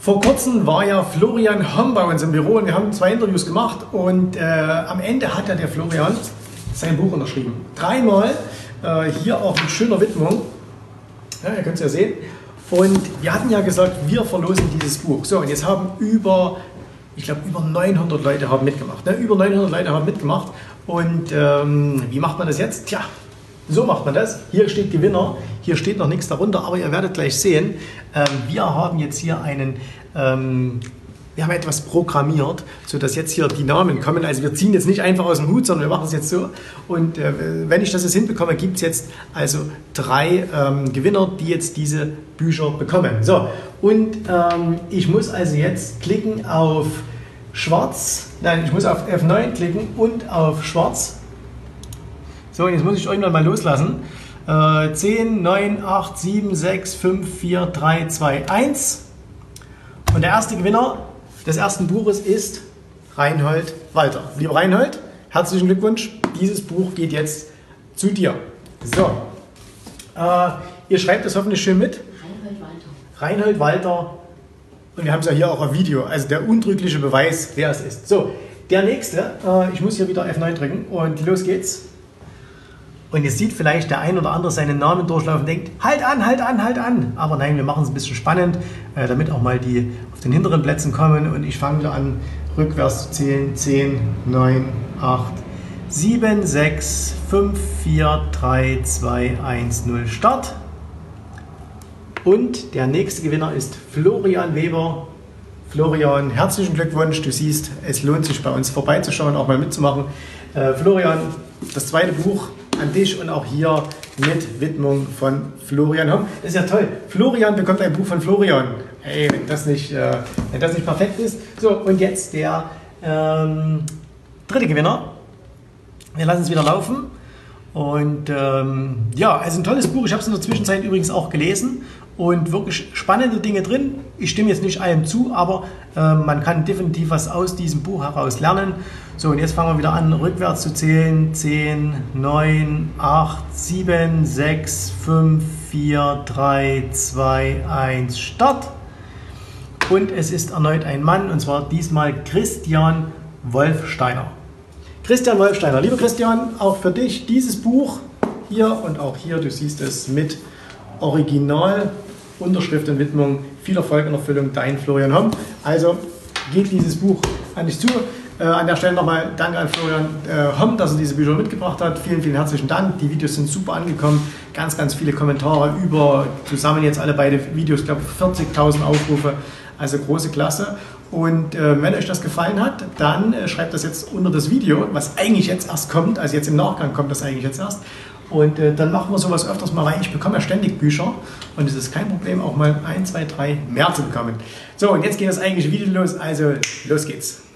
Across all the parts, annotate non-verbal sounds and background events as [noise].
Vor kurzem war ja Florian Homm bei uns im Büro und wir haben zwei Interviews gemacht und äh, am Ende hat ja der Florian sein Buch unterschrieben. Dreimal, äh, hier auch mit schöner Widmung. Ja, ihr könnt es ja sehen. Und wir hatten ja gesagt, wir verlosen dieses Buch. So, und jetzt haben über, ich glaube, über 900 Leute haben mitgemacht. Ne? Über 900 Leute haben mitgemacht. Und ähm, wie macht man das jetzt? Tja, so macht man das. Hier steht Gewinner, hier steht noch nichts darunter, aber ihr werdet gleich sehen, ähm, wir haben jetzt hier einen, ähm, wir haben etwas programmiert, sodass jetzt hier die Namen kommen. Also wir ziehen jetzt nicht einfach aus dem Hut, sondern wir machen es jetzt so. Und äh, wenn ich das jetzt hinbekomme, gibt es jetzt also drei ähm, Gewinner, die jetzt diese Bücher bekommen. So, und ich muss also jetzt klicken auf schwarz, nein, ich muss auf F9 klicken und auf schwarz so, und jetzt muss ich irgendwann mal loslassen. Äh, 10, 9, 8, 7, 6, 5, 4, 3, 2, 1. Und der erste Gewinner des ersten Buches ist Reinhold Walter. Lieber Reinhold, herzlichen Glückwunsch. Dieses Buch geht jetzt zu dir. So, äh, ihr schreibt das hoffentlich schön mit. Reinhold Walter. Reinhold Walter. Und wir haben es ja hier auch auf Video. Also der untrügliche Beweis, wer es ist. So, der nächste. Äh, ich muss hier wieder F9 drücken und los geht's. Und jetzt sieht vielleicht der ein oder andere seinen Namen durchlaufen und denkt, halt an, halt an, halt an. Aber nein, wir machen es ein bisschen spannend, äh, damit auch mal die auf den hinteren Plätzen kommen. Und ich fange wieder an, rückwärts zu zählen. 10, 9, 8, 7, 6, 5, 4, 3, 2, 1, 0. Start. Und der nächste Gewinner ist Florian Weber. Florian, herzlichen Glückwunsch. Du siehst, es lohnt sich bei uns vorbeizuschauen, auch mal mitzumachen. Äh, Florian, das zweite Buch an dich und auch hier mit Widmung von Florian. Das ist ja toll. Florian bekommt ein Buch von Florian. Hey, wenn das nicht, äh, wenn das nicht perfekt ist. So, und jetzt der ähm, dritte Gewinner. Wir lassen es wieder laufen. Und ähm, ja, also ein tolles Buch. Ich habe es in der Zwischenzeit übrigens auch gelesen und wirklich spannende Dinge drin. Ich stimme jetzt nicht allem zu, aber äh, man kann definitiv was aus diesem Buch heraus lernen. So, und jetzt fangen wir wieder an, rückwärts zu zählen. 10, 9, 8, 7, 6, 5, 4, 3, 2, 1, Start. Und es ist erneut ein Mann, und zwar diesmal Christian Wolfsteiner. Christian Wolfsteiner, lieber Christian, auch für dich dieses Buch hier und auch hier, du siehst es mit Original, Unterschrift und Widmung. Viel Erfolg in Erfüllung, dein Florian Homm. Also geht dieses Buch an dich zu. Äh, an der Stelle nochmal Danke an Florian äh, Homm, dass er diese Bücher mitgebracht hat. Vielen, vielen herzlichen Dank. Die Videos sind super angekommen. Ganz, ganz viele Kommentare über, zusammen jetzt alle beide Videos, ich glaube 40.000 Aufrufe. Also große Klasse. Und äh, wenn euch das gefallen hat, dann äh, schreibt das jetzt unter das Video, was eigentlich jetzt erst kommt. Also jetzt im Nachgang kommt das eigentlich jetzt erst. Und äh, dann machen wir sowas öfters mal, weil ich bekomme ja ständig Bücher und es ist kein Problem, auch mal ein, zwei, drei mehr zu bekommen. So, und jetzt geht das eigentliche Video los. Also, los geht's.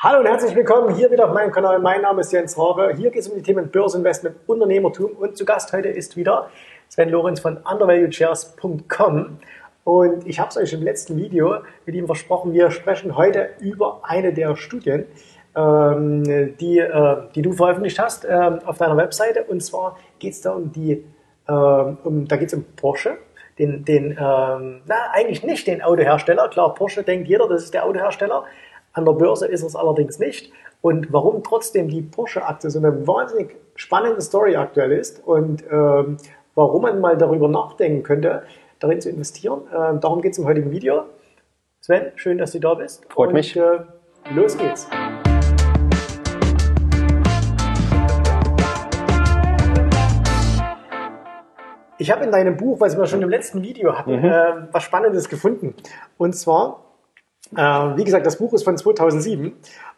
Hallo und herzlich willkommen hier wieder auf meinem Kanal. Mein Name ist Jens Rabe. Hier geht es um die Themen Börseninvestment, Unternehmertum und zu Gast heute ist wieder Sven Lorenz von undervaluedshares.com. Und ich habe es euch im letzten Video mit ihm versprochen, wir sprechen heute über eine der Studien, ähm, die, äh, die du veröffentlicht hast ähm, auf deiner Webseite. Und zwar geht es da um die, ähm, um, da geht es um Porsche. Den, den ähm, na, eigentlich nicht den Autohersteller. Klar, Porsche denkt jeder, das ist der Autohersteller. An der Börse ist es allerdings nicht. Und warum trotzdem die Porsche-Aktie so eine wahnsinnig spannende Story aktuell ist und ähm, warum man mal darüber nachdenken könnte, darin zu investieren. Ähm, darum geht es im heutigen Video. Sven, schön, dass du da bist. Freut und, mich. Äh, los geht's. Ich habe in deinem Buch, was wir schon im letzten Video hatten, mhm. äh, was Spannendes gefunden. Und zwar äh, wie gesagt, das Buch ist von 2007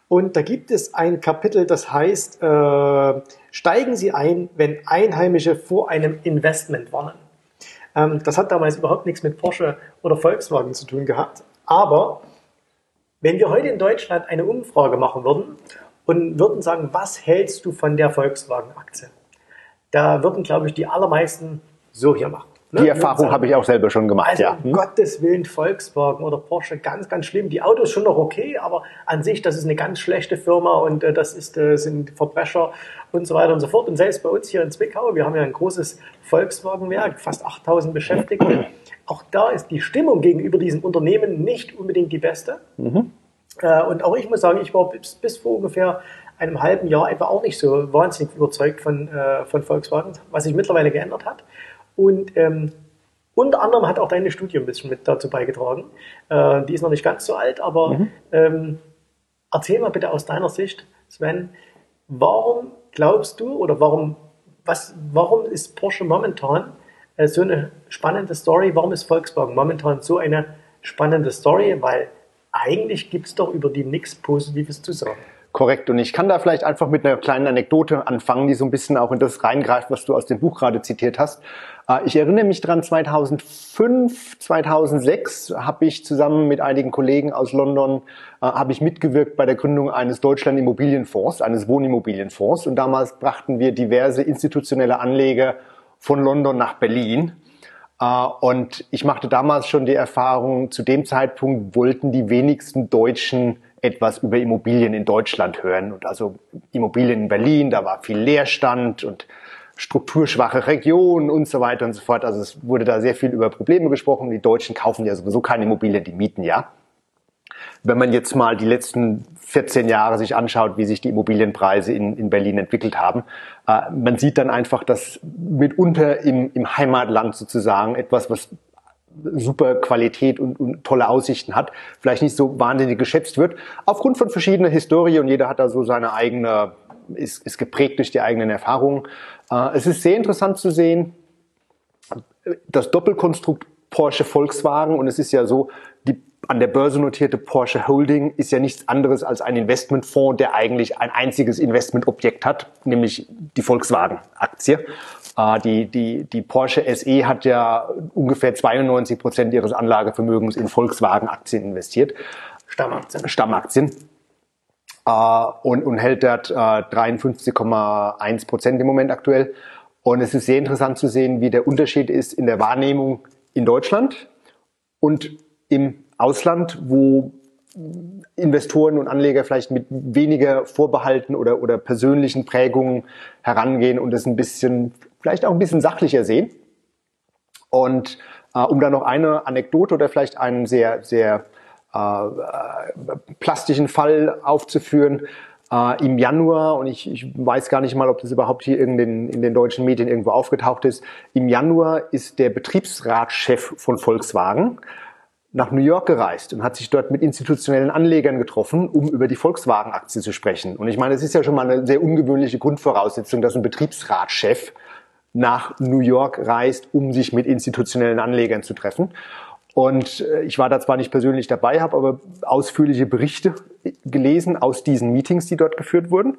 und da gibt es ein Kapitel, das heißt, äh, steigen Sie ein, wenn Einheimische vor einem Investment warnen. Ähm, das hat damals überhaupt nichts mit Porsche oder Volkswagen zu tun gehabt. Aber wenn wir heute in Deutschland eine Umfrage machen würden und würden sagen, was hältst du von der Volkswagen-Aktie? Da würden, glaube ich, die allermeisten so hier machen. Ne? Die Erfahrung habe ich auch selber schon gemacht, also, ja. Um hm? Gottes Willen, Volkswagen oder Porsche, ganz, ganz schlimm. Die Autos schon noch okay, aber an sich, das ist eine ganz schlechte Firma und äh, das ist, äh, sind Verbrecher und so weiter und so fort. Und selbst bei uns hier in Zwickau, wir haben ja ein großes Volkswagenwerk, fast 8000 Beschäftigte. Auch da ist die Stimmung gegenüber diesem Unternehmen nicht unbedingt die beste. Mhm. Äh, und auch ich muss sagen, ich war bis, bis vor ungefähr einem halben Jahr etwa auch nicht so wahnsinnig überzeugt von, äh, von Volkswagen, was sich mittlerweile geändert hat. Und ähm, unter anderem hat auch deine Studie ein bisschen mit dazu beigetragen. Äh, die ist noch nicht ganz so alt, aber mhm. ähm, erzähl mal bitte aus deiner Sicht, Sven, warum glaubst du oder warum, was, warum ist Porsche momentan äh, so eine spannende Story? Warum ist Volkswagen momentan so eine spannende Story? Weil eigentlich gibt es doch über die nichts Positives zu sagen. Korrekt. Und ich kann da vielleicht einfach mit einer kleinen Anekdote anfangen, die so ein bisschen auch in das reingreift, was du aus dem Buch gerade zitiert hast. Äh, ich erinnere mich dran, 2005, 2006 habe ich zusammen mit einigen Kollegen aus London äh, habe ich mitgewirkt bei der Gründung eines Deutschland Immobilienfonds, eines Wohnimmobilienfonds. Und damals brachten wir diverse institutionelle Anleger von London nach Berlin. Äh, und ich machte damals schon die Erfahrung, zu dem Zeitpunkt wollten die wenigsten Deutschen etwas über Immobilien in Deutschland hören. Und also Immobilien in Berlin, da war viel Leerstand und strukturschwache Regionen und so weiter und so fort. Also es wurde da sehr viel über Probleme gesprochen. Die Deutschen kaufen ja sowieso keine Immobilien, die mieten ja. Wenn man jetzt mal die letzten 14 Jahre sich anschaut, wie sich die Immobilienpreise in, in Berlin entwickelt haben, äh, man sieht dann einfach, dass mitunter im, im Heimatland sozusagen etwas, was super Qualität und, und, tolle Aussichten hat, vielleicht nicht so wahnsinnig geschätzt wird, aufgrund von verschiedener Historie und jeder hat da so seine eigene, ist, ist geprägt durch die eigenen Erfahrungen. Äh, es ist sehr interessant zu sehen, das Doppelkonstrukt Porsche Volkswagen und es ist ja so, an der Börse notierte Porsche Holding ist ja nichts anderes als ein Investmentfonds, der eigentlich ein einziges Investmentobjekt hat, nämlich die Volkswagen-Aktie. Äh, die, die, die Porsche SE hat ja ungefähr 92 Prozent ihres Anlagevermögens in Volkswagen-Aktien investiert. Stammaktien. Stammaktien. Äh, und, und hält dort äh, 53,1 Prozent im Moment aktuell. Und es ist sehr interessant zu sehen, wie der Unterschied ist in der Wahrnehmung in Deutschland und im Ausland, wo Investoren und Anleger vielleicht mit weniger Vorbehalten oder, oder persönlichen Prägungen herangehen und es ein bisschen, vielleicht auch ein bisschen sachlicher sehen. Und äh, um da noch eine Anekdote oder vielleicht einen sehr, sehr äh, plastischen Fall aufzuführen, äh, im Januar, und ich, ich weiß gar nicht mal, ob das überhaupt hier in den, in den deutschen Medien irgendwo aufgetaucht ist, im Januar ist der Betriebsratschef von Volkswagen nach New York gereist und hat sich dort mit institutionellen Anlegern getroffen, um über die Volkswagen-Aktie zu sprechen. Und ich meine, es ist ja schon mal eine sehr ungewöhnliche Grundvoraussetzung, dass ein Betriebsratschef nach New York reist, um sich mit institutionellen Anlegern zu treffen. Und äh, ich war da zwar nicht persönlich dabei, habe aber ausführliche Berichte gelesen aus diesen Meetings, die dort geführt wurden.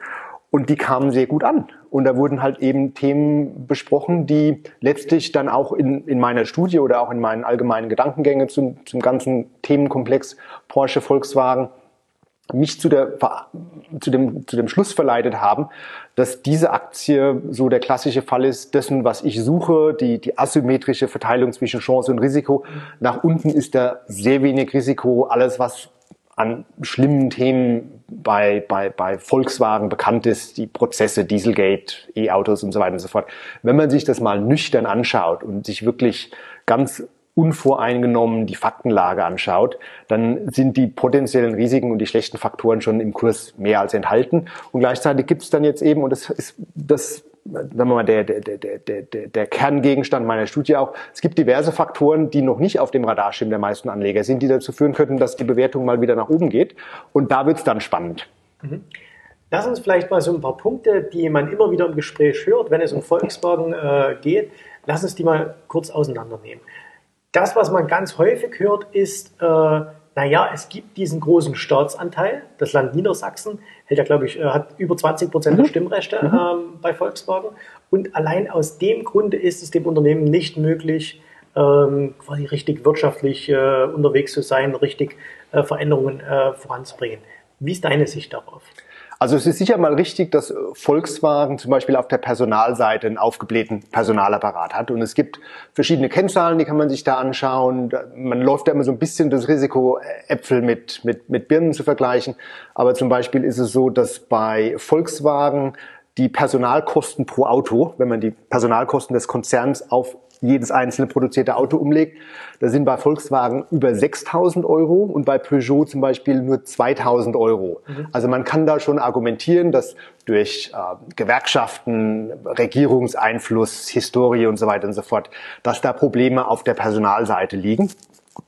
Und die kamen sehr gut an. Und da wurden halt eben Themen besprochen, die letztlich dann auch in, in meiner Studie oder auch in meinen allgemeinen Gedankengängen zum, zum ganzen Themenkomplex Porsche, Volkswagen mich zu, der, zu, dem, zu dem Schluss verleitet haben, dass diese Aktie so der klassische Fall ist dessen, was ich suche, die, die asymmetrische Verteilung zwischen Chance und Risiko. Nach unten ist da sehr wenig Risiko. Alles, was an schlimmen Themen bei, bei, bei Volkswagen bekannt ist, die Prozesse, Dieselgate, E-Autos und so weiter und so fort. Wenn man sich das mal nüchtern anschaut und sich wirklich ganz unvoreingenommen die Faktenlage anschaut, dann sind die potenziellen Risiken und die schlechten Faktoren schon im Kurs mehr als enthalten. Und gleichzeitig gibt es dann jetzt eben, und das ist das sagen wir mal, der, der, der, der, der, Kerngegenstand meiner Studie auch. Es gibt diverse Faktoren, die noch nicht auf dem Radarschirm der meisten Anleger sind, die dazu führen könnten, dass die Bewertung mal wieder nach oben geht. Und da wird es dann spannend. Mhm. Lass uns vielleicht mal so ein paar Punkte, die man immer wieder im Gespräch hört, wenn es um Volkswagen äh, geht, lass uns die mal kurz auseinandernehmen. Das, was man ganz häufig hört, ist, äh, naja, es gibt diesen großen Staatsanteil. Das Land Niedersachsen hält ja, glaube ich, äh, hat über 20 Prozent der mhm. Stimmrechte mhm. ähm, bei Volkswagen. Und allein aus dem Grunde ist es dem Unternehmen nicht möglich, ähm, quasi richtig wirtschaftlich äh, unterwegs zu sein, richtig äh, Veränderungen äh, voranzubringen. Wie ist deine Sicht darauf? Also es ist sicher mal richtig, dass Volkswagen zum Beispiel auf der Personalseite einen aufgeblähten Personalapparat hat. Und es gibt verschiedene Kennzahlen, die kann man sich da anschauen. Man läuft da immer so ein bisschen das Risiko, Äpfel mit, mit, mit Birnen zu vergleichen. Aber zum Beispiel ist es so, dass bei Volkswagen die Personalkosten pro Auto, wenn man die Personalkosten des Konzerns auf jedes einzelne produzierte Auto umlegt. Da sind bei Volkswagen über 6.000 Euro und bei Peugeot zum Beispiel nur 2.000 Euro. Mhm. Also man kann da schon argumentieren, dass durch äh, Gewerkschaften, Regierungseinfluss, Historie und so weiter und so fort, dass da Probleme auf der Personalseite liegen.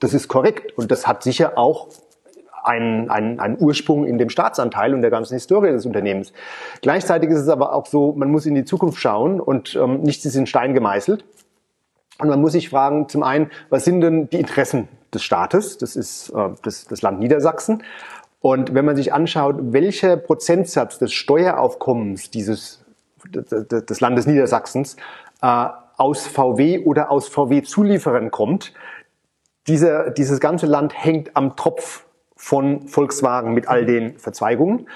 Das ist korrekt und das hat sicher auch einen, einen, einen Ursprung in dem Staatsanteil und der ganzen Historie des Unternehmens. Gleichzeitig ist es aber auch so, man muss in die Zukunft schauen und ähm, nichts ist in Stein gemeißelt. Und man muss sich fragen, zum einen, was sind denn die Interessen des Staates? Das ist äh, das, das Land Niedersachsen. Und wenn man sich anschaut, welcher Prozentsatz des Steueraufkommens dieses, des Landes Niedersachsens äh, aus VW oder aus VW-Zulieferern kommt, dieser, dieses ganze Land hängt am Tropf von Volkswagen mit all den Verzweigungen.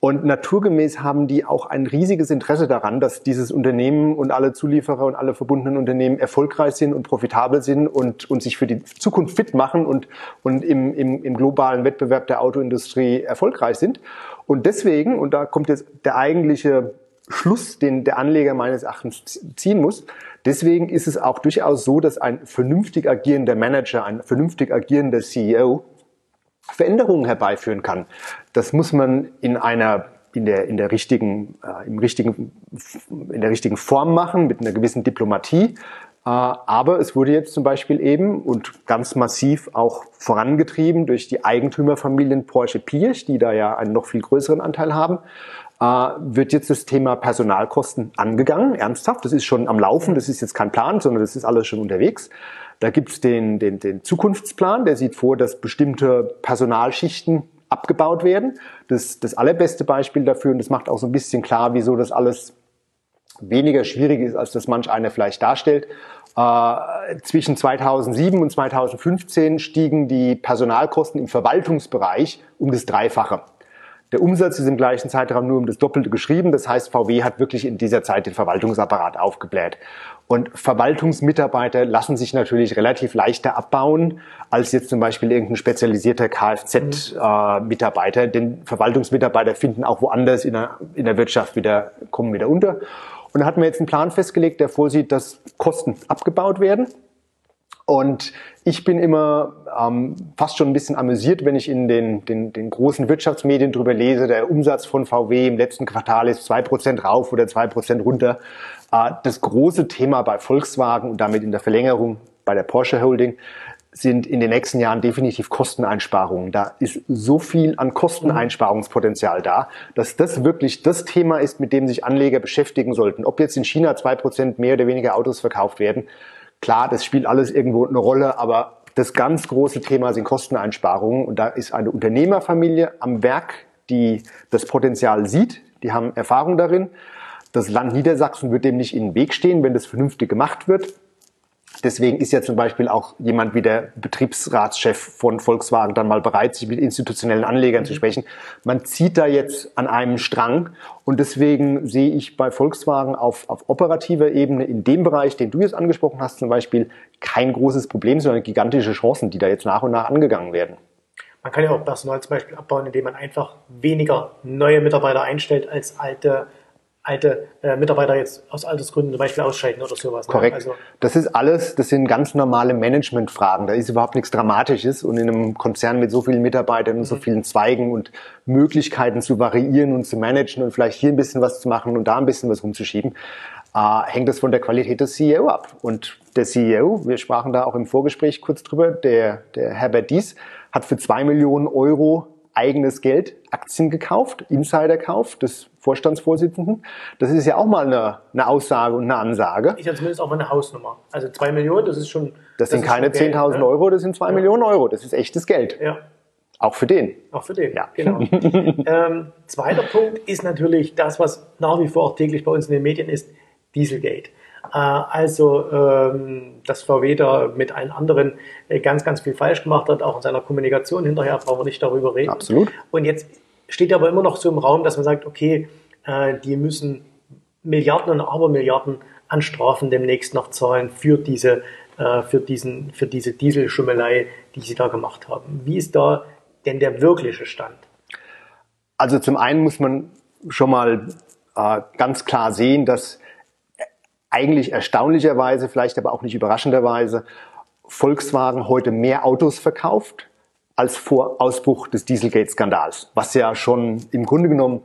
Und naturgemäß haben die auch ein riesiges Interesse daran, dass dieses Unternehmen und alle Zulieferer und alle verbundenen Unternehmen erfolgreich sind und profitabel sind und, und sich für die Zukunft fit machen und, und im, im, im globalen Wettbewerb der Autoindustrie erfolgreich sind. Und deswegen, und da kommt jetzt der eigentliche Schluss, den der Anleger meines Erachtens ziehen muss, deswegen ist es auch durchaus so, dass ein vernünftig agierender Manager, ein vernünftig agierender CEO Veränderungen herbeiführen kann. Das muss man in einer in der, in der richtigen, äh, im richtigen, in der richtigen Form machen, mit einer gewissen Diplomatie. Äh, aber es wurde jetzt zum Beispiel eben und ganz massiv auch vorangetrieben durch die Eigentümerfamilien Porsche Pirch, die da ja einen noch viel größeren Anteil haben, äh, wird jetzt das Thema Personalkosten angegangen, ernsthaft. Das ist schon am Laufen, das ist jetzt kein Plan, sondern das ist alles schon unterwegs. Da gibt's den, den, den Zukunftsplan, der sieht vor, dass bestimmte Personalschichten abgebaut werden. Das, das allerbeste Beispiel dafür, und das macht auch so ein bisschen klar, wieso das alles weniger schwierig ist, als das manch einer vielleicht darstellt. Äh, zwischen 2007 und 2015 stiegen die Personalkosten im Verwaltungsbereich um das Dreifache. Der Umsatz ist im gleichen Zeitraum nur um das Doppelte geschrieben. Das heißt, VW hat wirklich in dieser Zeit den Verwaltungsapparat aufgebläht. Und Verwaltungsmitarbeiter lassen sich natürlich relativ leichter abbauen als jetzt zum Beispiel irgendein spezialisierter Kfz-Mitarbeiter. Mhm. Denn Verwaltungsmitarbeiter finden auch woanders in der, in der Wirtschaft wieder, kommen wieder unter. Und da hat man jetzt einen Plan festgelegt, der vorsieht, dass Kosten abgebaut werden und ich bin immer ähm, fast schon ein bisschen amüsiert, wenn ich in den, den, den großen Wirtschaftsmedien drüber lese, der Umsatz von VW im letzten Quartal ist zwei Prozent rauf oder zwei Prozent runter. Äh, das große Thema bei Volkswagen und damit in der Verlängerung bei der Porsche Holding sind in den nächsten Jahren definitiv Kosteneinsparungen. Da ist so viel an Kosteneinsparungspotenzial da, dass das wirklich das Thema ist, mit dem sich Anleger beschäftigen sollten. Ob jetzt in China zwei Prozent mehr oder weniger Autos verkauft werden, Klar, das spielt alles irgendwo eine Rolle, aber das ganz große Thema sind Kosteneinsparungen. Und da ist eine Unternehmerfamilie am Werk, die das Potenzial sieht. Die haben Erfahrung darin. Das Land Niedersachsen wird dem nicht in den Weg stehen, wenn das vernünftig gemacht wird. Deswegen ist ja zum Beispiel auch jemand wie der Betriebsratschef von Volkswagen dann mal bereit, sich mit institutionellen Anlegern zu sprechen. Man zieht da jetzt an einem Strang und deswegen sehe ich bei Volkswagen auf, auf operativer Ebene in dem Bereich, den du jetzt angesprochen hast, zum Beispiel kein großes Problem, sondern gigantische Chancen, die da jetzt nach und nach angegangen werden. Man kann ja auch Personal zum Beispiel abbauen, indem man einfach weniger neue Mitarbeiter einstellt als alte alte äh, Mitarbeiter jetzt aus Altersgründen zum Beispiel ausscheiden oder sowas. Ne? Korrekt. Also, das ist alles, das sind ganz normale Managementfragen. Da ist überhaupt nichts Dramatisches und in einem Konzern mit so vielen Mitarbeitern und so mhm. vielen Zweigen und Möglichkeiten zu variieren und zu managen und vielleicht hier ein bisschen was zu machen und da ein bisschen was rumzuschieben, äh, hängt das von der Qualität des CEO ab. Und der CEO, wir sprachen da auch im Vorgespräch kurz drüber, der, der Herbert Dies, hat für zwei Millionen Euro eigenes Geld Aktien gekauft, Insiderkauf des Vorstandsvorsitzenden. Das ist ja auch mal eine, eine Aussage und eine Ansage. Ist ja zumindest auch mal eine Hausnummer. Also zwei Millionen, das ist schon. Das, das sind keine 10.000 ne? Euro, das sind zwei ja. Millionen Euro. Das ist echtes Geld. Ja. Auch für den. Auch für den, ja. genau. [laughs] ähm, zweiter Punkt ist natürlich das, was nach wie vor auch täglich bei uns in den Medien ist, Dieselgate. Äh, also, ähm, dass VW da mit allen anderen äh, ganz, ganz viel falsch gemacht hat, auch in seiner Kommunikation hinterher, brauchen wir nicht darüber reden. Absolut. Und jetzt steht aber immer noch so im Raum, dass man sagt, okay, äh, die müssen Milliarden und Abermilliarden an Strafen demnächst noch zahlen für diese, für diesen, für diese Dieselschummelei, die sie da gemacht haben. Wie ist da denn der wirkliche Stand? Also zum einen muss man schon mal äh, ganz klar sehen, dass eigentlich erstaunlicherweise, vielleicht aber auch nicht überraschenderweise, Volkswagen heute mehr Autos verkauft als vor Ausbruch des Dieselgate-Skandals, was ja schon im Grunde genommen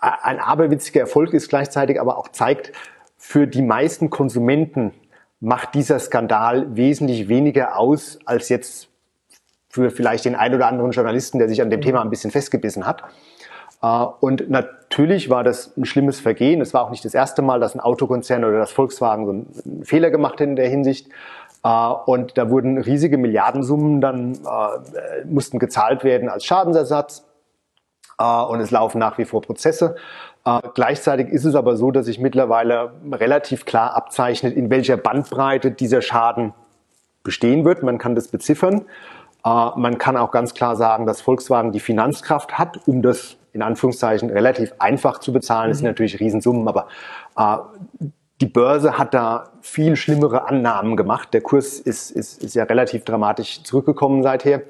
ein aberwitziger Erfolg ist, gleichzeitig aber auch zeigt, für die meisten Konsumenten macht dieser Skandal wesentlich weniger aus als jetzt für vielleicht den einen oder anderen Journalisten, der sich an dem Thema ein bisschen festgebissen hat. Äh, und natürlich war das ein schlimmes Vergehen. Es war auch nicht das erste Mal, dass ein Autokonzern oder das Volkswagen so einen Fehler gemacht hat in der Hinsicht. Äh, und da wurden riesige Milliardensummen dann äh, mussten gezahlt werden als Schadensersatz. Und es laufen nach wie vor Prozesse. Gleichzeitig ist es aber so, dass sich mittlerweile relativ klar abzeichnet, in welcher Bandbreite dieser Schaden bestehen wird. Man kann das beziffern. Man kann auch ganz klar sagen, dass Volkswagen die Finanzkraft hat, um das in Anführungszeichen relativ einfach zu bezahlen. Das sind mhm. natürlich Riesensummen, aber äh, die Börse hat da viel schlimmere Annahmen gemacht. Der Kurs ist, ist, ist ja relativ dramatisch zurückgekommen seither.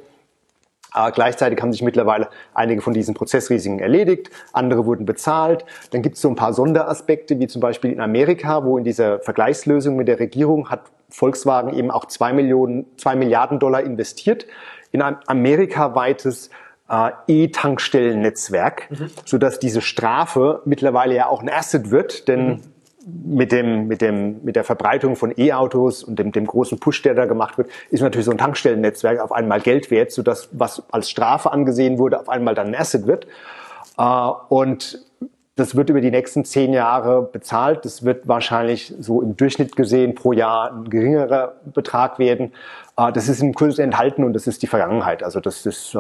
Aber gleichzeitig haben sich mittlerweile einige von diesen Prozessrisiken erledigt, andere wurden bezahlt. Dann gibt es so ein paar Sonderaspekte, wie zum Beispiel in Amerika, wo in dieser Vergleichslösung mit der Regierung hat Volkswagen eben auch zwei Millionen, zwei Milliarden Dollar investiert in ein amerikaweites äh, E-Tankstellennetzwerk, mhm. sodass diese Strafe mittlerweile ja auch ein Asset wird, denn mhm mit dem, mit dem, mit der Verbreitung von E-Autos und dem, dem großen Push, der da gemacht wird, ist natürlich so ein Tankstellennetzwerk auf einmal Geld wert, sodass was als Strafe angesehen wurde, auf einmal dann ein Asset wird. Äh, und das wird über die nächsten zehn Jahre bezahlt. Das wird wahrscheinlich so im Durchschnitt gesehen pro Jahr ein geringerer Betrag werden. Äh, das ist im Kurs enthalten und das ist die Vergangenheit. Also das ist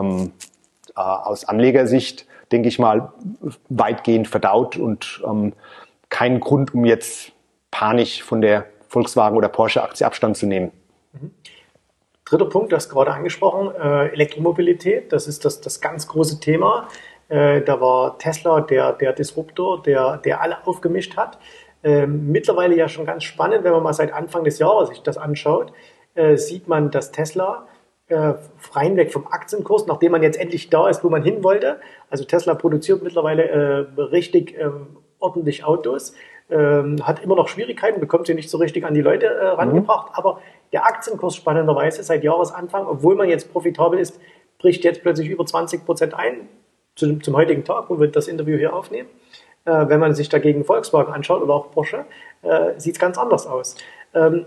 äh, aus Anlegersicht, denke ich mal, weitgehend verdaut und ähm, kein Grund, um jetzt panisch von der Volkswagen oder Porsche-Aktie Abstand zu nehmen. Mhm. Dritter Punkt, du hast gerade angesprochen, äh, Elektromobilität, das ist das, das ganz große Thema. Äh, da war Tesla der, der Disruptor, der, der alle aufgemischt hat. Ähm, mittlerweile ja schon ganz spannend, wenn man mal seit Anfang des Jahres sich das anschaut, äh, sieht man, dass Tesla äh, freien weg vom Aktienkurs, nachdem man jetzt endlich da ist, wo man hin wollte. Also Tesla produziert mittlerweile äh, richtig ähm, ordentlich Autos, ähm, hat immer noch Schwierigkeiten, bekommt sie nicht so richtig an die Leute äh, rangebracht, mhm. aber der Aktienkurs spannenderweise seit Jahresanfang, obwohl man jetzt profitabel ist, bricht jetzt plötzlich über 20 Prozent ein, zu, zum heutigen Tag, wo wir das Interview hier aufnehmen. Äh, wenn man sich dagegen Volkswagen anschaut oder auch Porsche, äh, sieht es ganz anders aus. Ähm,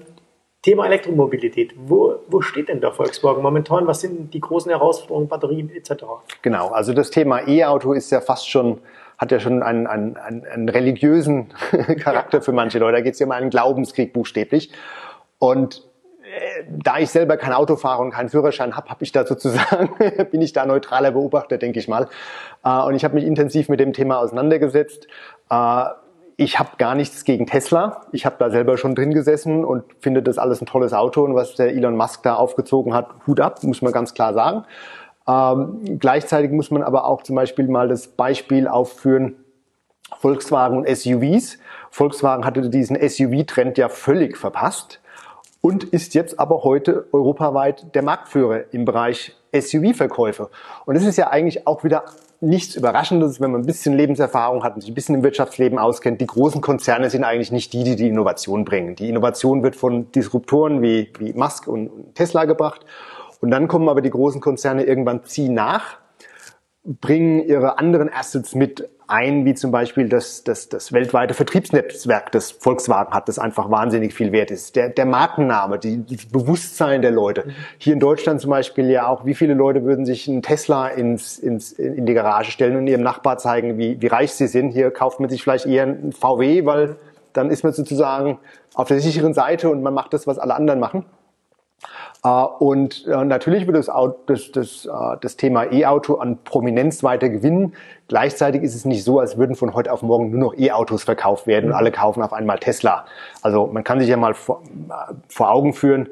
Thema Elektromobilität. Wo, wo steht denn der Volkswagen momentan? Was sind die großen Herausforderungen, Batterien etc.? Genau, also das Thema E-Auto ist ja fast schon hat ja schon einen, einen, einen, religiösen [laughs] Charakter für manche Leute. Da geht es ja um einen Glaubenskrieg buchstäblich. Und äh, da ich selber kein Auto fahre und keinen Führerschein habe, habe ich da sozusagen, [laughs] bin ich da neutraler Beobachter, denke ich mal. Äh, und ich habe mich intensiv mit dem Thema auseinandergesetzt. Ich habe gar nichts gegen Tesla. Ich habe da selber schon drin gesessen und finde das alles ein tolles Auto. Und was der Elon Musk da aufgezogen hat, Hut ab, muss man ganz klar sagen. Ähm, gleichzeitig muss man aber auch zum Beispiel mal das Beispiel aufführen, Volkswagen und SUVs. Volkswagen hatte diesen SUV-Trend ja völlig verpasst und ist jetzt aber heute europaweit der Marktführer im Bereich SUV-Verkäufe. Und das ist ja eigentlich auch wieder nichts Überraschendes, wenn man ein bisschen Lebenserfahrung hat und sich ein bisschen im Wirtschaftsleben auskennt. Die großen Konzerne sind eigentlich nicht die, die die Innovation bringen. Die Innovation wird von Disruptoren wie, wie Musk und Tesla gebracht. Und dann kommen aber die großen Konzerne irgendwann ziehen nach, bringen ihre anderen Assets mit ein, wie zum Beispiel das, das, das weltweite Vertriebsnetzwerk, das Volkswagen hat, das einfach wahnsinnig viel wert ist. Der, der Markenname, die, das Bewusstsein der Leute. Hier in Deutschland zum Beispiel ja auch, wie viele Leute würden sich einen Tesla ins, ins, in die Garage stellen und ihrem Nachbar zeigen, wie, wie reich sie sind. Hier kauft man sich vielleicht eher einen VW, weil dann ist man sozusagen auf der sicheren Seite und man macht das, was alle anderen machen. Äh, und äh, natürlich wird das, das, das, äh, das Thema E-Auto an Prominenz weiter gewinnen. Gleichzeitig ist es nicht so, als würden von heute auf morgen nur noch E-Autos verkauft werden und alle kaufen auf einmal Tesla. Also man kann sich ja mal vor, vor Augen führen,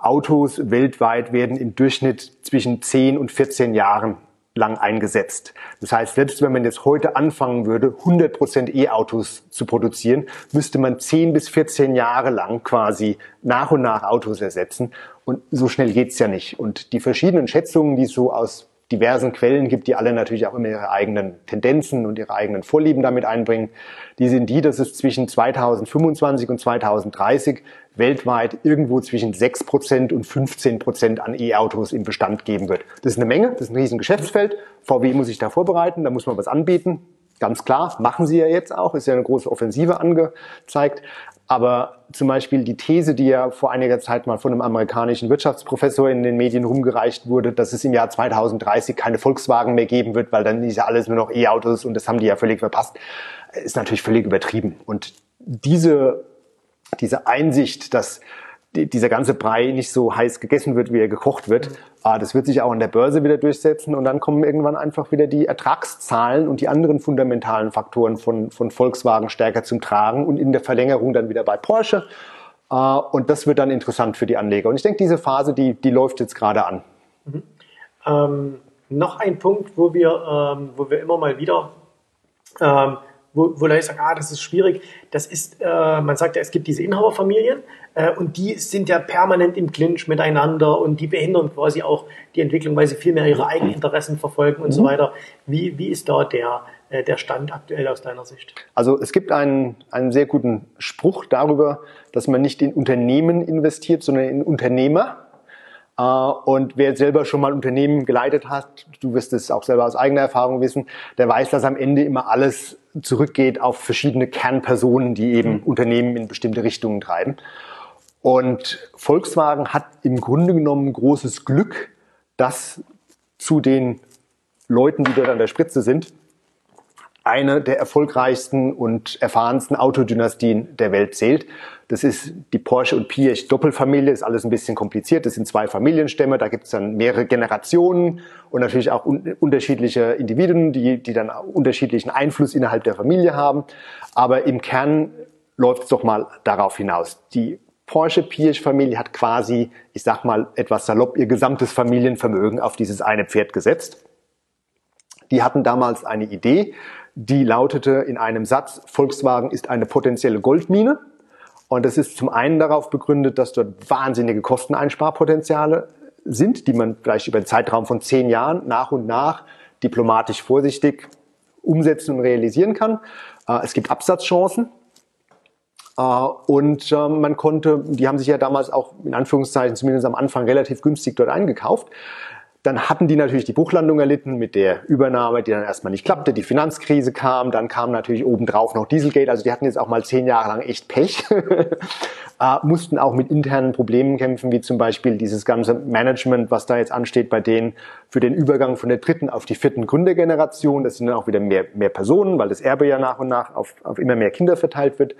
Autos weltweit werden im Durchschnitt zwischen 10 und 14 Jahren lang eingesetzt. Das heißt, selbst wenn man jetzt heute anfangen würde, 100% E-Autos zu produzieren, müsste man 10 bis 14 Jahre lang quasi nach und nach Autos ersetzen. Und so schnell geht's ja nicht. Und die verschiedenen Schätzungen, die es so aus diversen Quellen gibt, die alle natürlich auch immer ihre eigenen Tendenzen und ihre eigenen Vorlieben damit einbringen, die sind die, dass es zwischen 2025 und 2030 weltweit irgendwo zwischen 6% und 15% an E-Autos im Bestand geben wird. Das ist eine Menge, das ist ein riesen Geschäftsfeld. VW muss sich da vorbereiten, da muss man was anbieten. Ganz klar, machen sie ja jetzt auch, ist ja eine große Offensive angezeigt. Aber zum Beispiel die These, die ja vor einiger Zeit mal von einem amerikanischen Wirtschaftsprofessor in den Medien rumgereicht wurde, dass es im Jahr 2030 keine Volkswagen mehr geben wird, weil dann ist ja alles nur noch E-Autos und das haben die ja völlig verpasst, ist natürlich völlig übertrieben. Und diese diese Einsicht, dass dieser ganze Brei nicht so heiß gegessen wird, wie er gekocht wird, mhm. das wird sich auch an der Börse wieder durchsetzen und dann kommen irgendwann einfach wieder die Ertragszahlen und die anderen fundamentalen Faktoren von, von Volkswagen stärker zum Tragen und in der Verlängerung dann wieder bei Porsche. Ah, und das wird dann interessant für die Anleger. Und ich denke, diese Phase, die, die läuft jetzt gerade an. Mhm. Ähm, noch ein Punkt, wo wir, ähm, wo wir immer mal wieder ähm, wo, wo Leute sagen, ah, das ist schwierig. Das ist, äh, man sagt ja, es gibt diese Inhaberfamilien äh, und die sind ja permanent im Clinch miteinander und die behindern quasi auch die Entwicklung, weil sie viel mehr ihre eigenen Interessen verfolgen und mhm. so weiter. Wie, wie ist da der, äh, der Stand aktuell aus deiner Sicht? Also es gibt einen, einen sehr guten Spruch darüber, dass man nicht in Unternehmen investiert, sondern in Unternehmer. Äh, und wer selber schon mal Unternehmen geleitet hat, du wirst es auch selber aus eigener Erfahrung wissen, der weiß, dass am Ende immer alles zurückgeht auf verschiedene Kernpersonen, die eben mhm. Unternehmen in bestimmte Richtungen treiben. Und Volkswagen hat im Grunde genommen großes Glück, dass zu den Leuten, die dort an der Spitze sind, eine der erfolgreichsten und erfahrensten Autodynastien der Welt zählt. Das ist die Porsche und Piech Doppelfamilie, ist alles ein bisschen kompliziert. Das sind zwei Familienstämme, da gibt es dann mehrere Generationen und natürlich auch un unterschiedliche Individuen, die, die dann unterschiedlichen Einfluss innerhalb der Familie haben. Aber im Kern läuft es doch mal darauf hinaus. Die Porsche Piech Familie hat quasi, ich sag mal etwas salopp, ihr gesamtes Familienvermögen auf dieses eine Pferd gesetzt. Die hatten damals eine Idee, die lautete in einem Satz, Volkswagen ist eine potenzielle Goldmine. Und das ist zum einen darauf begründet, dass dort wahnsinnige Kosteneinsparpotenziale sind, die man vielleicht über einen Zeitraum von zehn Jahren nach und nach diplomatisch vorsichtig umsetzen und realisieren kann. Äh, es gibt Absatzchancen. Äh, und ähm, man konnte, die haben sich ja damals auch in Anführungszeichen zumindest am Anfang relativ günstig dort eingekauft. Dann hatten die natürlich die Buchlandung erlitten mit der Übernahme, die dann erstmal nicht klappte. Die Finanzkrise kam, dann kam natürlich obendrauf noch Dieselgate. Also die hatten jetzt auch mal zehn Jahre lang echt Pech. [laughs] äh, mussten auch mit internen Problemen kämpfen, wie zum Beispiel dieses ganze Management, was da jetzt ansteht bei denen für den Übergang von der dritten auf die vierten Gründergeneration. Das sind dann auch wieder mehr, mehr Personen, weil das Erbe ja nach und nach auf, auf immer mehr Kinder verteilt wird.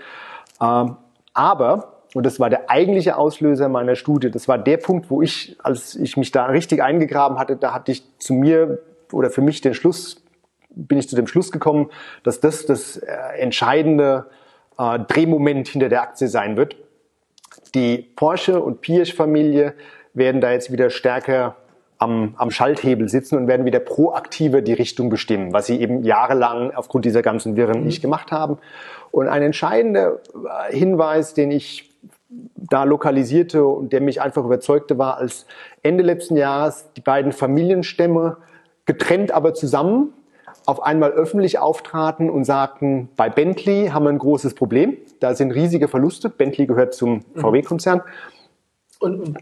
Ähm, aber und das war der eigentliche Auslöser meiner Studie. Das war der Punkt, wo ich, als ich mich da richtig eingegraben hatte, da hatte ich zu mir oder für mich den Schluss, bin ich zu dem Schluss gekommen, dass das das äh, entscheidende äh, Drehmoment hinter der Aktie sein wird. Die Porsche und Pirsch-Familie werden da jetzt wieder stärker am, am Schalthebel sitzen und werden wieder proaktiver die Richtung bestimmen, was sie eben jahrelang aufgrund dieser ganzen Wirren mhm. nicht gemacht haben. Und ein entscheidender äh, Hinweis, den ich da lokalisierte und der mich einfach überzeugte, war, als Ende letzten Jahres die beiden Familienstämme getrennt, aber zusammen auf einmal öffentlich auftraten und sagten, bei Bentley haben wir ein großes Problem, da sind riesige Verluste, Bentley gehört zum mhm. VW-Konzern. Und, und,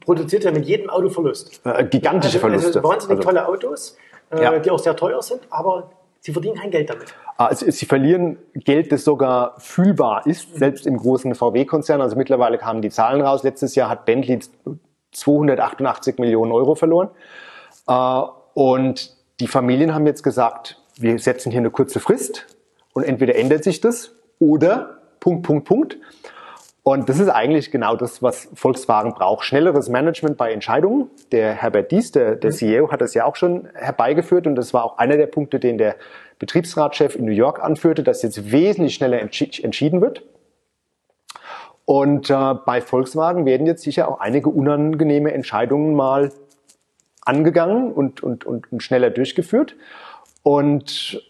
produziert ja mit jedem Auto Verlust. Äh, gigantische also, also Verluste. Also wahnsinnig also, tolle Autos, äh, ja. die auch sehr teuer sind, aber Sie verdienen kein Geld damit. Also sie verlieren Geld, das sogar fühlbar ist, mhm. selbst im großen VW-Konzern. Also mittlerweile kamen die Zahlen raus. Letztes Jahr hat Bentley 288 Millionen Euro verloren. Äh, und die Familien haben jetzt gesagt, wir setzen hier eine kurze Frist und entweder ändert sich das oder Punkt, Punkt, Punkt. Und das ist eigentlich genau das, was Volkswagen braucht. Schnelleres Management bei Entscheidungen. Der Herbert Dies, der, der mhm. CEO, hat das ja auch schon herbeigeführt. Und das war auch einer der Punkte, den der Betriebsratschef in New York anführte, dass jetzt wesentlich schneller entschieden wird. Und äh, bei Volkswagen werden jetzt sicher auch einige unangenehme Entscheidungen mal angegangen und, und, und, und schneller durchgeführt. Und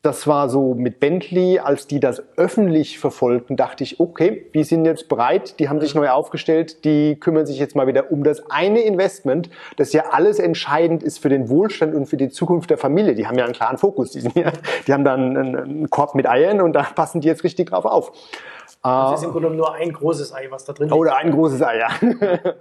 das war so mit Bentley, als die das öffentlich verfolgten, dachte ich, okay, die sind jetzt bereit, die haben sich neu aufgestellt, die kümmern sich jetzt mal wieder um das eine Investment, das ja alles entscheidend ist für den Wohlstand und für die Zukunft der Familie. Die haben ja einen klaren Fokus, die, sind ja, die haben dann einen, Korb mit Eiern und da passen die jetzt richtig drauf auf. Das ist im Grunde nur ein großes Ei, was da drin ist. Oder ein großes Ei, ja. [laughs]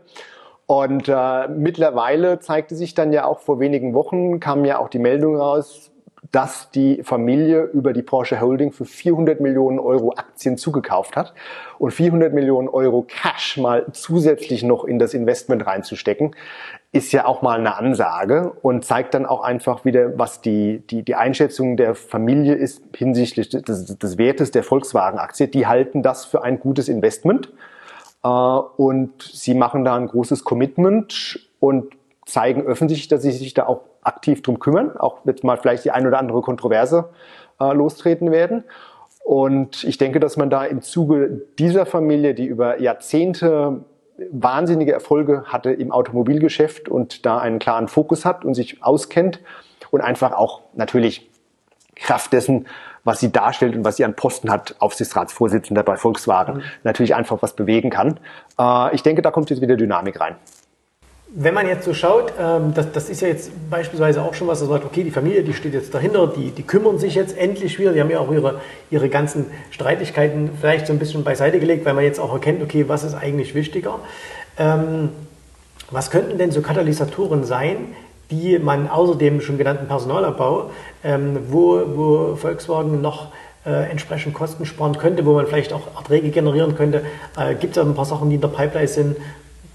Und äh, mittlerweile zeigte sich dann ja auch vor wenigen Wochen, kam ja auch die Meldung raus, dass die Familie über die Porsche Holding für 400 Millionen Euro Aktien zugekauft hat und 400 Millionen Euro Cash mal zusätzlich noch in das Investment reinzustecken, ist ja auch mal eine Ansage und zeigt dann auch einfach wieder, was die, die, die Einschätzung der Familie ist hinsichtlich des, des Wertes der Volkswagen-Aktie. Die halten das für ein gutes Investment äh, und sie machen da ein großes Commitment und zeigen öffentlich, dass sie sich da auch aktiv drum kümmern, auch jetzt mal vielleicht die ein oder andere Kontroverse äh, lostreten werden. Und ich denke, dass man da im Zuge dieser Familie, die über Jahrzehnte wahnsinnige Erfolge hatte im Automobilgeschäft und da einen klaren Fokus hat und sich auskennt und einfach auch natürlich Kraft dessen, was sie darstellt und was sie an Posten hat, Aufsichtsratsvorsitzender bei Volkswagen, mhm. natürlich einfach was bewegen kann. Äh, ich denke, da kommt jetzt wieder Dynamik rein. Wenn man jetzt so schaut, ähm, das, das, ist ja jetzt beispielsweise auch schon was, da sagt, okay, die Familie, die steht jetzt dahinter, die, die kümmern sich jetzt endlich wieder, die haben ja auch ihre, ihre ganzen Streitigkeiten vielleicht so ein bisschen beiseite gelegt, weil man jetzt auch erkennt, okay, was ist eigentlich wichtiger. Ähm, was könnten denn so Katalysatoren sein, die man außer dem schon genannten Personalabbau, ähm, wo, wo Volkswagen noch äh, entsprechend Kosten sparen könnte, wo man vielleicht auch Erträge generieren könnte. Äh, Gibt es ein paar Sachen, die in der Pipeline sind,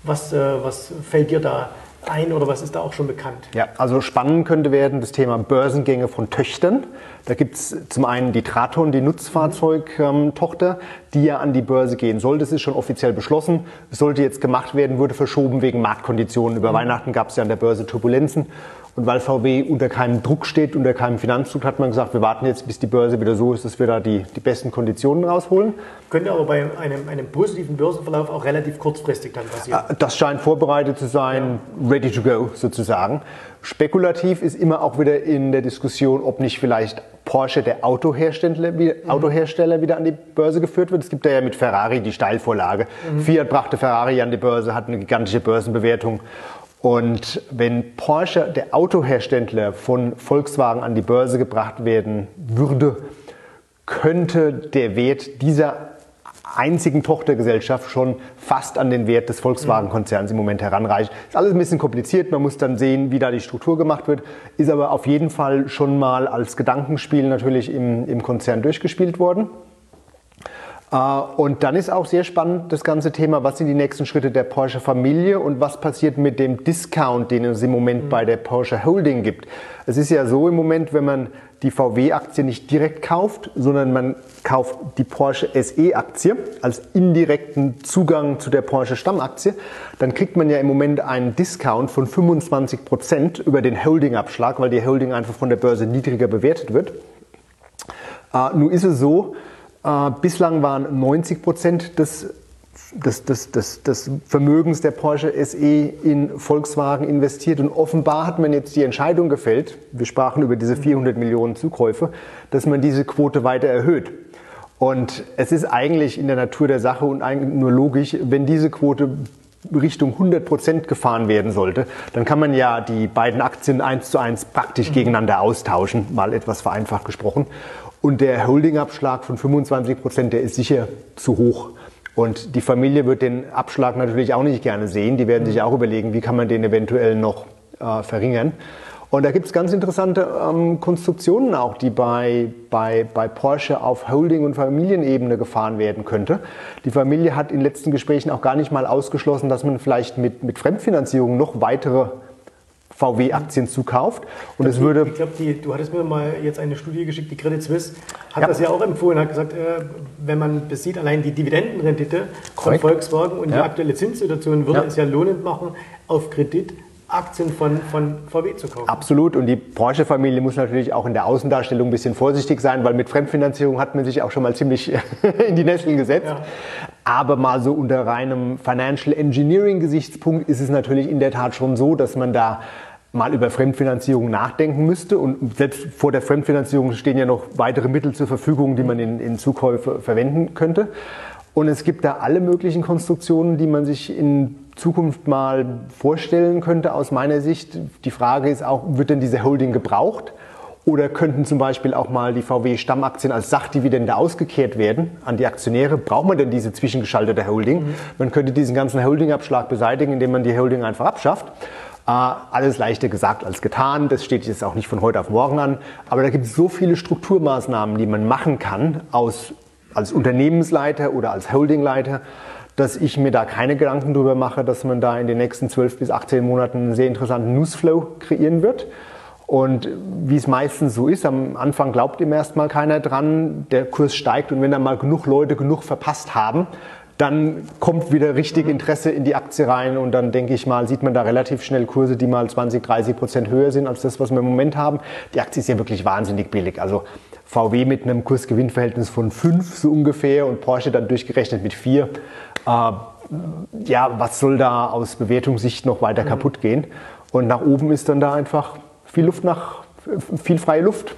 was, äh, was fällt dir da ein oder was ist da auch schon bekannt? Ja, also spannend könnte werden das Thema Börsengänge von Töchtern. Da gibt es zum einen die Traton, die Nutzfahrzeugtochter, die ja an die Börse gehen soll. Das ist schon offiziell beschlossen. Es sollte jetzt gemacht werden, wurde verschoben wegen Marktkonditionen. Über mhm. Weihnachten gab es ja an der Börse Turbulenzen. Und weil VW unter keinem Druck steht, unter keinem Finanzdruck, hat man gesagt, wir warten jetzt, bis die Börse wieder so ist, dass wir da die, die besten Konditionen rausholen. Könnte aber bei einem, einem positiven Börsenverlauf auch relativ kurzfristig dann passieren. Ah, das scheint vorbereitet zu sein, ja. ready to go sozusagen. Spekulativ ist immer auch wieder in der Diskussion, ob nicht vielleicht Porsche, der Autohersteller. Autohersteller wieder an die Börse geführt wird. Es gibt ja mit Ferrari die Steilvorlage. Mhm. Fiat brachte Ferrari an die Börse, hat eine gigantische Börsenbewertung. Und wenn Porsche, der Autohersteller von Volkswagen an die Börse gebracht werden würde, könnte der Wert dieser einzigen Tochtergesellschaft schon fast an den Wert des Volkswagen-Konzerns im Moment heranreichen. Ist alles ein bisschen kompliziert, man muss dann sehen, wie da die Struktur gemacht wird, ist aber auf jeden Fall schon mal als Gedankenspiel natürlich im, im Konzern durchgespielt worden. Äh, und dann ist auch sehr spannend das ganze Thema, was sind die nächsten Schritte der Porsche Familie und was passiert mit dem Discount, den es im Moment bei der Porsche Holding gibt. Es ist ja so im Moment, wenn man die VW-Aktie nicht direkt kauft, sondern man kauft die Porsche SE-Aktie als indirekten Zugang zu der Porsche Stammaktie, dann kriegt man ja im Moment einen Discount von 25 Prozent über den Holding-Abschlag, weil die Holding einfach von der Börse niedriger bewertet wird. Äh, nun ist es so, bislang waren 90 Prozent des, des, des, des, des Vermögens der Porsche SE in Volkswagen investiert und offenbar hat man jetzt die Entscheidung gefällt, wir sprachen über diese 400 Millionen Zukäufe, dass man diese Quote weiter erhöht. Und es ist eigentlich in der Natur der Sache und eigentlich nur logisch, wenn diese Quote Richtung 100 Prozent gefahren werden sollte, dann kann man ja die beiden Aktien eins zu eins praktisch gegeneinander austauschen, mal etwas vereinfacht gesprochen. Und der Holdingabschlag von 25 Prozent, der ist sicher zu hoch. Und die Familie wird den Abschlag natürlich auch nicht gerne sehen. Die werden sich auch überlegen, wie kann man den eventuell noch äh, verringern. Und da gibt es ganz interessante ähm, Konstruktionen auch, die bei, bei, bei Porsche auf Holding- und Familienebene gefahren werden könnte. Die Familie hat in letzten Gesprächen auch gar nicht mal ausgeschlossen, dass man vielleicht mit, mit Fremdfinanzierung noch weitere VW-Aktien zukauft. Und es würde. Ich glaube, du hattest mir mal jetzt eine Studie geschickt, die Credit Suisse hat ja. das ja auch empfohlen, hat gesagt, äh, wenn man besieht, allein die Dividendenrendite von Volkswagen und ja. die aktuelle Zinssituation würde ja. es ja lohnend machen, auf Kredit Aktien von, von VW zu kaufen. Absolut. Und die Porsche-Familie muss natürlich auch in der Außendarstellung ein bisschen vorsichtig sein, weil mit Fremdfinanzierung hat man sich auch schon mal ziemlich [laughs] in die Nesseln gesetzt. Ja. Aber mal so unter reinem Financial Engineering-Gesichtspunkt ist es natürlich in der Tat schon so, dass man da mal über Fremdfinanzierung nachdenken müsste. Und selbst vor der Fremdfinanzierung stehen ja noch weitere Mittel zur Verfügung, die man in, in Zukäufe verwenden könnte. Und es gibt da alle möglichen Konstruktionen, die man sich in Zukunft mal vorstellen könnte, aus meiner Sicht. Die Frage ist auch, wird denn diese Holding gebraucht? Oder könnten zum Beispiel auch mal die VW-Stammaktien als Sachdividende ausgekehrt werden an die Aktionäre? Braucht man denn diese zwischengeschaltete Holding? Mhm. Man könnte diesen ganzen Holdingabschlag beseitigen, indem man die Holding einfach abschafft. Alles leichter gesagt als getan. Das steht jetzt auch nicht von heute auf morgen an. Aber da gibt es so viele Strukturmaßnahmen, die man machen kann aus, als Unternehmensleiter oder als Holdingleiter, dass ich mir da keine Gedanken darüber mache, dass man da in den nächsten 12 bis 18 Monaten einen sehr interessanten Newsflow kreieren wird. Und wie es meistens so ist, am Anfang glaubt ihm erstmal keiner dran, der Kurs steigt und wenn dann mal genug Leute genug verpasst haben, dann kommt wieder richtig Interesse in die Aktie rein und dann denke ich mal, sieht man da relativ schnell Kurse, die mal 20, 30 Prozent höher sind als das, was wir im Moment haben. Die Aktie ist ja wirklich wahnsinnig billig. Also VW mit einem Kursgewinnverhältnis von 5 so ungefähr und Porsche dann durchgerechnet mit 4. Äh, ja, was soll da aus Bewertungssicht noch weiter mhm. kaputt gehen? Und nach oben ist dann da einfach viel Luft nach, viel freie Luft.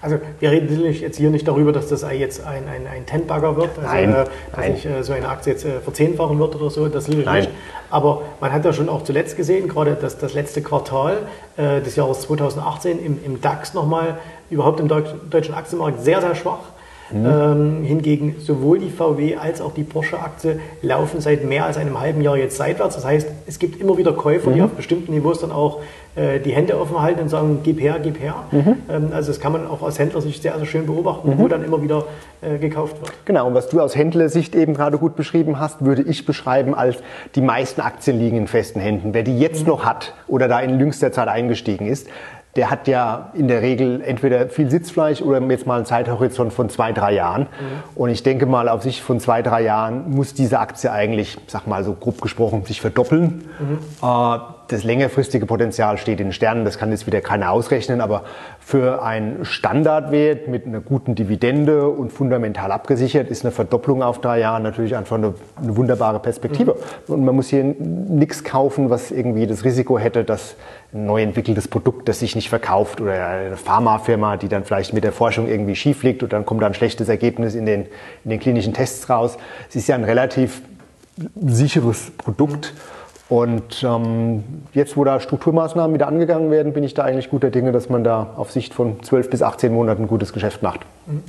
Also wir reden natürlich jetzt hier nicht darüber, dass das jetzt ein, ein, ein Ten-Bagger wird, also, nein, äh, dass nein. nicht äh, so eine Aktie jetzt äh, verzehnfachen wird oder so, das natürlich nein. nicht. Aber man hat ja schon auch zuletzt gesehen, gerade das, das letzte Quartal äh, des Jahres 2018 im, im DAX nochmal, überhaupt im Deutsch, deutschen Aktienmarkt sehr, sehr schwach. Mhm. Ähm, hingegen sowohl die VW als auch die Porsche-Aktie laufen seit mehr als einem halben Jahr jetzt seitwärts. Das heißt, es gibt immer wieder Käufer, mhm. die auf bestimmten Niveaus dann auch äh, die Hände offen halten und sagen, gib her, gib her. Mhm. Ähm, also das kann man auch aus Händlersicht sehr, sehr schön beobachten, wo mhm. dann immer wieder äh, gekauft wird. Genau, und was du aus Händlersicht eben gerade gut beschrieben hast, würde ich beschreiben als die meisten Aktien liegen in festen Händen. Wer die jetzt mhm. noch hat oder da in jüngster Zeit eingestiegen ist, der hat ja in der Regel entweder viel Sitzfleisch oder jetzt mal einen Zeithorizont von zwei, drei Jahren. Mhm. Und ich denke mal, auf sich von zwei, drei Jahren muss diese Aktie eigentlich, sag mal so grob gesprochen, sich verdoppeln. Mhm. Äh, das längerfristige Potenzial steht in Sternen, das kann jetzt wieder keiner ausrechnen, aber für einen Standardwert mit einer guten Dividende und fundamental abgesichert ist eine Verdopplung auf drei Jahre natürlich einfach eine, eine wunderbare Perspektive. Mhm. Und man muss hier nichts kaufen, was irgendwie das Risiko hätte, dass ein neu entwickeltes Produkt, das sich nicht verkauft oder eine Pharmafirma, die dann vielleicht mit der Forschung irgendwie schief liegt und dann kommt da ein schlechtes Ergebnis in den, in den klinischen Tests raus. Es ist ja ein relativ sicheres Produkt. Mhm und ähm, jetzt, wo da Strukturmaßnahmen wieder angegangen werden, bin ich da eigentlich guter Dinge, dass man da auf Sicht von 12 bis 18 Monaten ein gutes Geschäft macht. Mhm.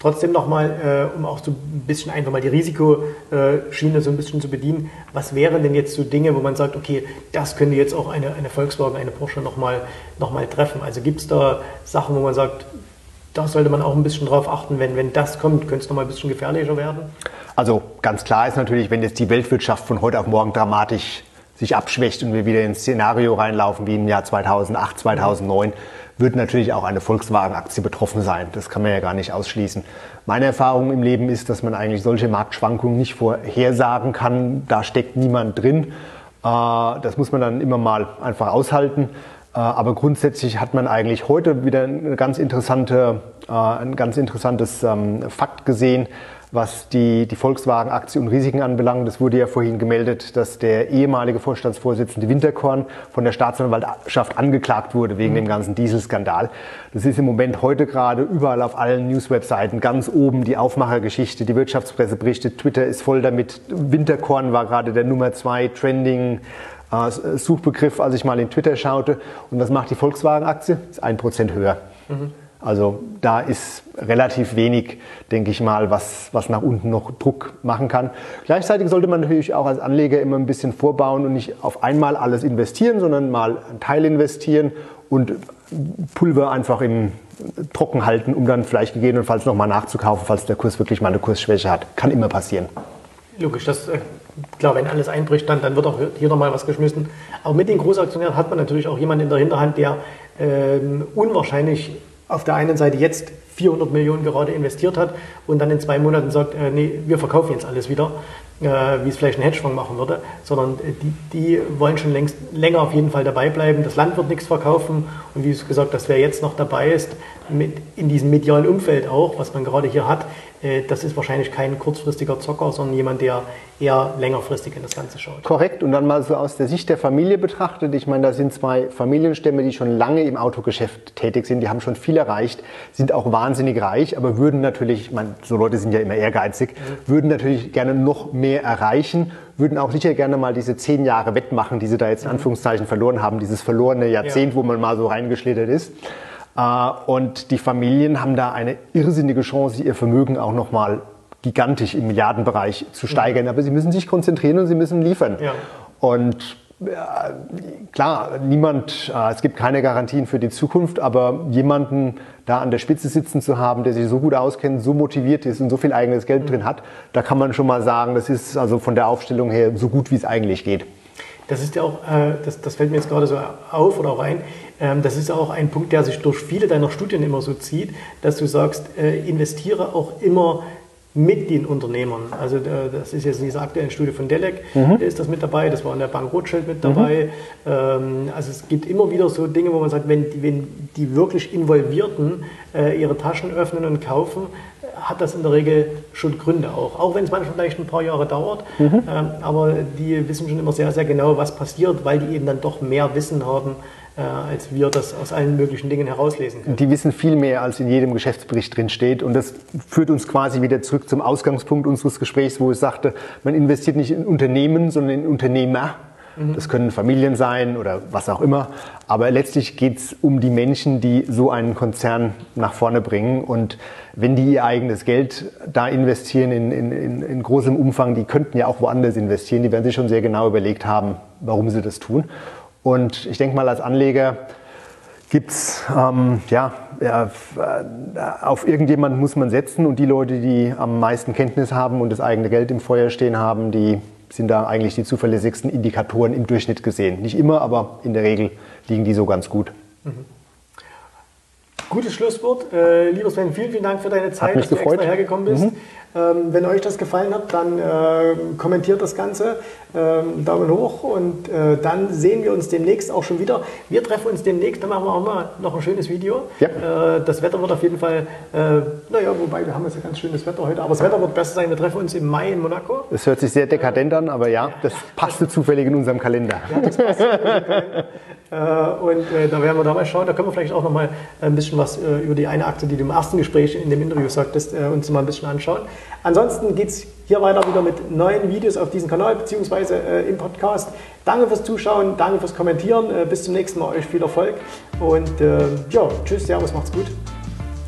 Trotzdem nochmal, äh, um auch so ein bisschen einfach mal die Risikoschiene so ein bisschen zu bedienen, was wären denn jetzt so Dinge, wo man sagt, okay, das könnte jetzt auch eine, eine Volkswagen, eine Porsche nochmal noch mal treffen? Also gibt es da Sachen, wo man sagt, da sollte man auch ein bisschen drauf achten, wenn, wenn das kommt, könnte es nochmal ein bisschen gefährlicher werden? Also ganz klar ist natürlich, wenn jetzt die Weltwirtschaft von heute auf morgen dramatisch sich abschwächt und wir wieder ins Szenario reinlaufen wie im Jahr 2008, 2009, wird natürlich auch eine Volkswagen-Aktie betroffen sein. Das kann man ja gar nicht ausschließen. Meine Erfahrung im Leben ist, dass man eigentlich solche Marktschwankungen nicht vorhersagen kann. Da steckt niemand drin. Äh, das muss man dann immer mal einfach aushalten. Äh, aber grundsätzlich hat man eigentlich heute wieder eine ganz interessante, äh, ein ganz interessantes ähm, Fakt gesehen, was die, die Volkswagen-Aktie und Risiken anbelangt. Es wurde ja vorhin gemeldet, dass der ehemalige Vorstandsvorsitzende Winterkorn von der Staatsanwaltschaft angeklagt wurde wegen mhm. dem ganzen Dieselskandal. Das ist im Moment heute gerade überall auf allen News-Webseiten ganz oben die Aufmachergeschichte. Die Wirtschaftspresse berichtet, Twitter ist voll damit. Winterkorn war gerade der Nummer zwei Trending äh, Suchbegriff, als ich mal in Twitter schaute. Und was macht die Volkswagen-Aktie? Ist ein Prozent höher. Mhm. Also da ist relativ wenig, denke ich mal, was, was nach unten noch Druck machen kann. Gleichzeitig sollte man natürlich auch als Anleger immer ein bisschen vorbauen und nicht auf einmal alles investieren, sondern mal einen Teil investieren und Pulver einfach im Trocken halten, um dann vielleicht gegebenenfalls nochmal nachzukaufen, falls der Kurs wirklich mal eine Kursschwäche hat. Kann immer passieren. Logisch, das, äh, klar, wenn alles einbricht, dann, dann wird auch hier nochmal was geschmissen. Aber mit den Großaktionären hat man natürlich auch jemanden in der Hinterhand, der ähm, unwahrscheinlich auf der einen Seite jetzt 400 Millionen gerade investiert hat und dann in zwei Monaten sagt, äh, nee, wir verkaufen jetzt alles wieder, äh, wie es vielleicht ein Hedgefonds machen würde, sondern äh, die, die wollen schon längst länger auf jeden Fall dabei bleiben. Das Land wird nichts verkaufen und wie gesagt, dass wer jetzt noch dabei ist, mit in diesem medialen Umfeld auch, was man gerade hier hat, das ist wahrscheinlich kein kurzfristiger Zocker, sondern jemand, der eher längerfristig in das Ganze schaut. Korrekt. Und dann mal so aus der Sicht der Familie betrachtet. Ich meine, da sind zwei Familienstämme, die schon lange im Autogeschäft tätig sind. Die haben schon viel erreicht, sind auch wahnsinnig reich, aber würden natürlich, ich meine, so Leute sind ja immer ehrgeizig, mhm. würden natürlich gerne noch mehr erreichen, würden auch sicher gerne mal diese zehn Jahre wettmachen, die sie da jetzt in Anführungszeichen verloren haben, dieses verlorene Jahrzehnt, ja. wo man mal so reingeschlittert ist. Äh, und die Familien haben da eine irrsinnige Chance, ihr Vermögen auch nochmal gigantisch im Milliardenbereich zu steigern. Aber sie müssen sich konzentrieren und sie müssen liefern. Ja. Und ja, klar, niemand, äh, es gibt keine Garantien für die Zukunft, aber jemanden da an der Spitze sitzen zu haben, der sich so gut auskennt, so motiviert ist und so viel eigenes Geld drin hat, da kann man schon mal sagen, das ist also von der Aufstellung her so gut, wie es eigentlich geht. Das ist ja auch, äh, das, das fällt mir jetzt gerade so auf oder auch ein, ähm, das ist auch ein Punkt, der sich durch viele deiner Studien immer so zieht, dass du sagst, äh, investiere auch immer mit den Unternehmern. Also äh, das ist jetzt in dieser aktuellen Studie von Delec, mhm. ist das mit dabei, das war in der Bank Rothschild mit dabei. Mhm. Ähm, also es gibt immer wieder so Dinge, wo man sagt, wenn die, wenn die wirklich Involvierten äh, ihre Taschen öffnen und kaufen, hat das in der Regel schon Gründe auch. Auch wenn es manchmal vielleicht ein paar Jahre dauert. Mhm. Ähm, aber die wissen schon immer sehr, sehr genau, was passiert, weil die eben dann doch mehr Wissen haben äh, als wir das aus allen möglichen Dingen herauslesen können. Die wissen viel mehr, als in jedem Geschäftsbericht drin steht. Und das führt uns quasi wieder zurück zum Ausgangspunkt unseres Gesprächs, wo ich sagte, man investiert nicht in Unternehmen, sondern in Unternehmer. Mhm. Das können Familien sein oder was auch immer. Aber letztlich geht es um die Menschen, die so einen Konzern nach vorne bringen. Und wenn die ihr eigenes Geld da investieren in, in, in, in großem Umfang, die könnten ja auch woanders investieren. Die werden sich schon sehr genau überlegt haben, warum sie das tun. Und ich denke mal, als Anleger gibt's ähm, ja, ja, äh, auf irgendjemanden muss man setzen und die Leute, die am meisten Kenntnis haben und das eigene Geld im Feuer stehen haben, die sind da eigentlich die zuverlässigsten Indikatoren im Durchschnitt gesehen. Nicht immer, aber in der Regel liegen die so ganz gut. Mhm. Gutes Schlusswort. Äh, lieber Sven, vielen, vielen Dank für deine Zeit, dass du gefreut. extra hergekommen bist. Mhm. Ähm, wenn euch das gefallen hat, dann äh, kommentiert das Ganze, ähm, Daumen hoch und äh, dann sehen wir uns demnächst auch schon wieder. Wir treffen uns demnächst, dann machen wir auch mal noch ein schönes Video. Ja. Äh, das Wetter wird auf jeden Fall, äh, naja, wobei wir haben jetzt ein ganz schönes Wetter heute, aber das Wetter wird besser sein. Wir treffen uns im Mai in Monaco. Es hört sich sehr dekadent an, aber ja, das passte zufällig in unserem Kalender. Ja, das passt in unserem Kalender. Äh, und äh, da werden wir da mal schauen. Da können wir vielleicht auch noch mal ein bisschen was über die eine Akte, die du im ersten Gespräch in dem Interview sagtest, uns mal ein bisschen anschauen. Ansonsten geht es hier weiter wieder mit neuen Videos auf diesem Kanal bzw. Äh, im Podcast. Danke fürs Zuschauen, danke fürs Kommentieren. Äh, bis zum nächsten Mal, euch viel Erfolg und äh, ja, tschüss, servus, macht's gut.